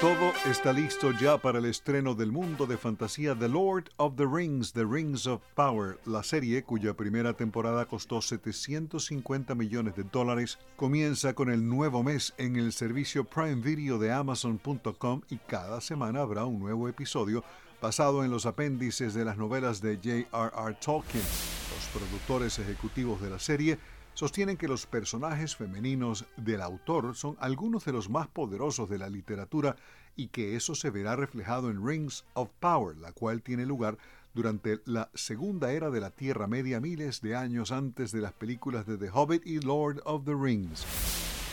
Todo está listo ya para el estreno del mundo de fantasía The Lord of the Rings, The Rings of Power. La serie, cuya primera temporada costó 750 millones de dólares, comienza con el nuevo mes en el servicio Prime Video de Amazon.com y cada semana habrá un nuevo episodio basado en los apéndices de las novelas de J.R.R. Tolkien. Los productores ejecutivos de la serie sostienen que los personajes femeninos del autor son algunos de los más poderosos de la literatura y que eso se verá reflejado en Rings of Power, la cual tiene lugar durante la segunda era de la Tierra Media miles de años antes de las películas de The Hobbit y Lord of the Rings.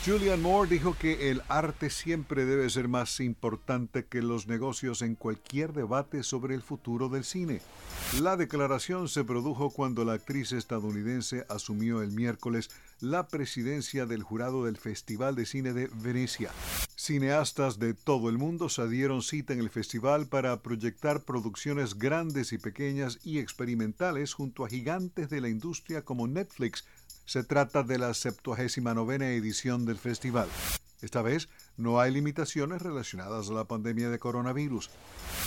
Julian Moore dijo que el arte siempre debe ser más importante que los negocios en cualquier debate sobre el futuro del cine. La declaración se produjo cuando la actriz estadounidense asumió el miércoles la presidencia del jurado del Festival de Cine de Venecia. Cineastas de todo el mundo se dieron cita en el festival para proyectar producciones grandes y pequeñas y experimentales junto a gigantes de la industria como Netflix, se trata de la 79 edición del festival. Esta vez no hay limitaciones relacionadas a la pandemia de coronavirus.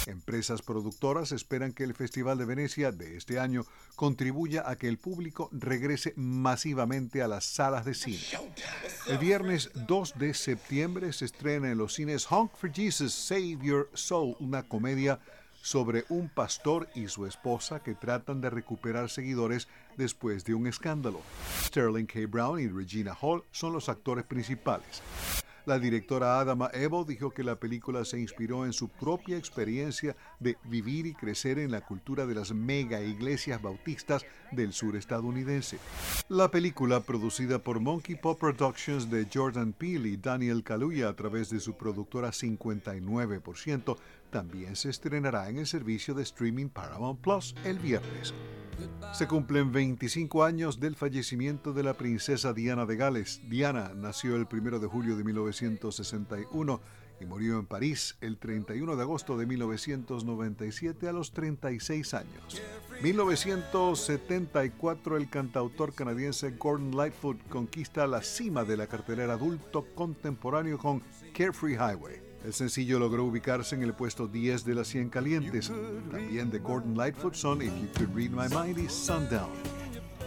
Empresas productoras esperan que el Festival de Venecia de este año contribuya a que el público regrese masivamente a las salas de cine. El viernes 2 de septiembre se estrena en los cines Honk for Jesus, Save Your Soul, una comedia sobre un pastor y su esposa que tratan de recuperar seguidores después de un escándalo. Sterling K. Brown y Regina Hall son los actores principales. La directora Adama Evo dijo que la película se inspiró en su propia experiencia de vivir y crecer en la cultura de las mega iglesias bautistas del sur estadounidense. La película, producida por Monkey Pop Productions de Jordan Peele y Daniel Kaluuya a través de su productora 59%, también se estrenará en el servicio de streaming Paramount Plus el viernes. Se cumplen 25 años del fallecimiento de la princesa Diana de Gales. Diana nació el 1 de julio de 1961 y murió en París el 31 de agosto de 1997 a los 36 años. 1974 el cantautor canadiense Gordon Lightfoot conquista la cima de la cartelera adulto contemporáneo con Carefree Highway. El sencillo logró ubicarse en el puesto 10 de las 100 calientes. También de Gordon Lightfoot son If You Could Read My Mind y Sundown.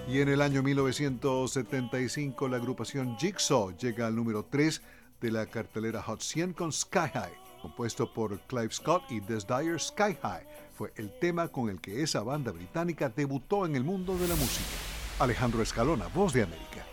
Y en el año 1975 la agrupación Jigsaw llega al número 3 de la cartelera Hot 100 con Sky High. Compuesto por Clive Scott y Des Dyer, Sky High fue el tema con el que esa banda británica debutó en el mundo de la música. Alejandro Escalona, Voz de América.